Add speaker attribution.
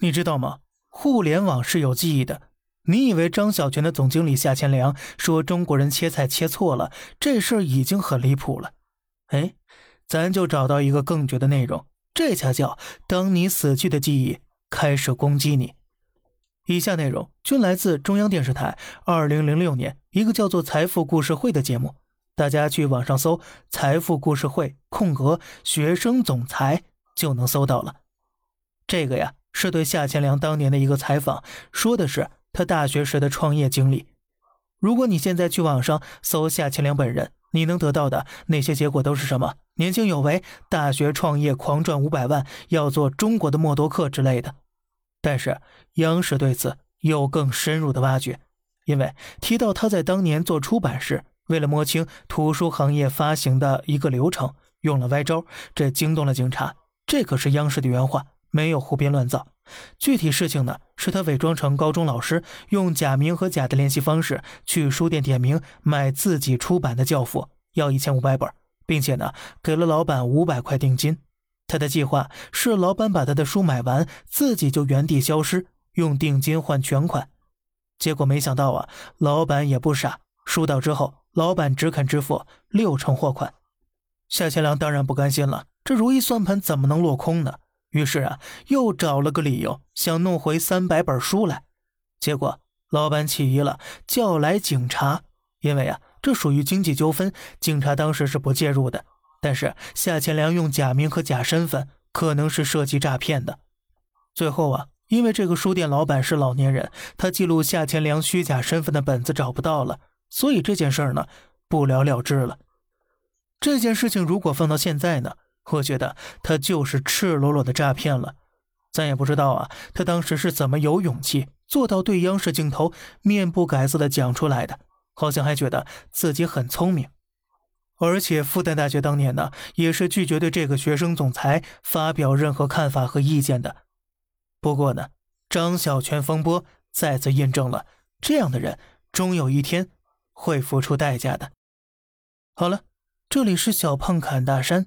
Speaker 1: 你知道吗？互联网是有记忆的。你以为张小泉的总经理夏千良说中国人切菜切错了，这事儿已经很离谱了？哎，咱就找到一个更绝的内容，这才叫当你死去的记忆开始攻击你。以下内容均来自中央电视台二零零六年一个叫做《财富故事会》的节目，大家去网上搜“财富故事会”空格学生总裁就能搜到了。这个呀。是对夏千良当年的一个采访，说的是他大学时的创业经历。如果你现在去网上搜夏千良本人，你能得到的那些结果都是什么？年轻有为，大学创业狂赚五百万，要做中国的默多克之类的。但是央视对此有更深入的挖掘，因为提到他在当年做出版时，为了摸清图书行业发行的一个流程，用了歪招，这惊动了警察。这可是央视的原话。没有胡编乱造，具体事情呢是他伪装成高中老师，用假名和假的联系方式去书店点名买自己出版的教辅，要一千五百本，并且呢给了老板五百块定金。他的计划是老板把他的书买完，自己就原地消失，用定金换全款。结果没想到啊，老板也不傻，书到之后，老板只肯支付六成货款。夏千良当然不甘心了，这如意算盘怎么能落空呢？于是啊，又找了个理由，想弄回三百本书来。结果老板起疑了，叫来警察。因为啊，这属于经济纠纷，警察当时是不介入的。但是夏千良用假名和假身份，可能是涉及诈骗的。最后啊，因为这个书店老板是老年人，他记录夏千良虚假身份的本子找不到了，所以这件事儿呢，不了了之了。这件事情如果放到现在呢？我觉得他就是赤裸裸的诈骗了，咱也不知道啊，他当时是怎么有勇气做到对央视镜头面不改色的讲出来的？好像还觉得自己很聪明。而且复旦大学当年呢，也是拒绝对这个学生总裁发表任何看法和意见的。不过呢，张小泉风波再次印证了，这样的人终有一天会付出代价的。好了，这里是小胖侃大山。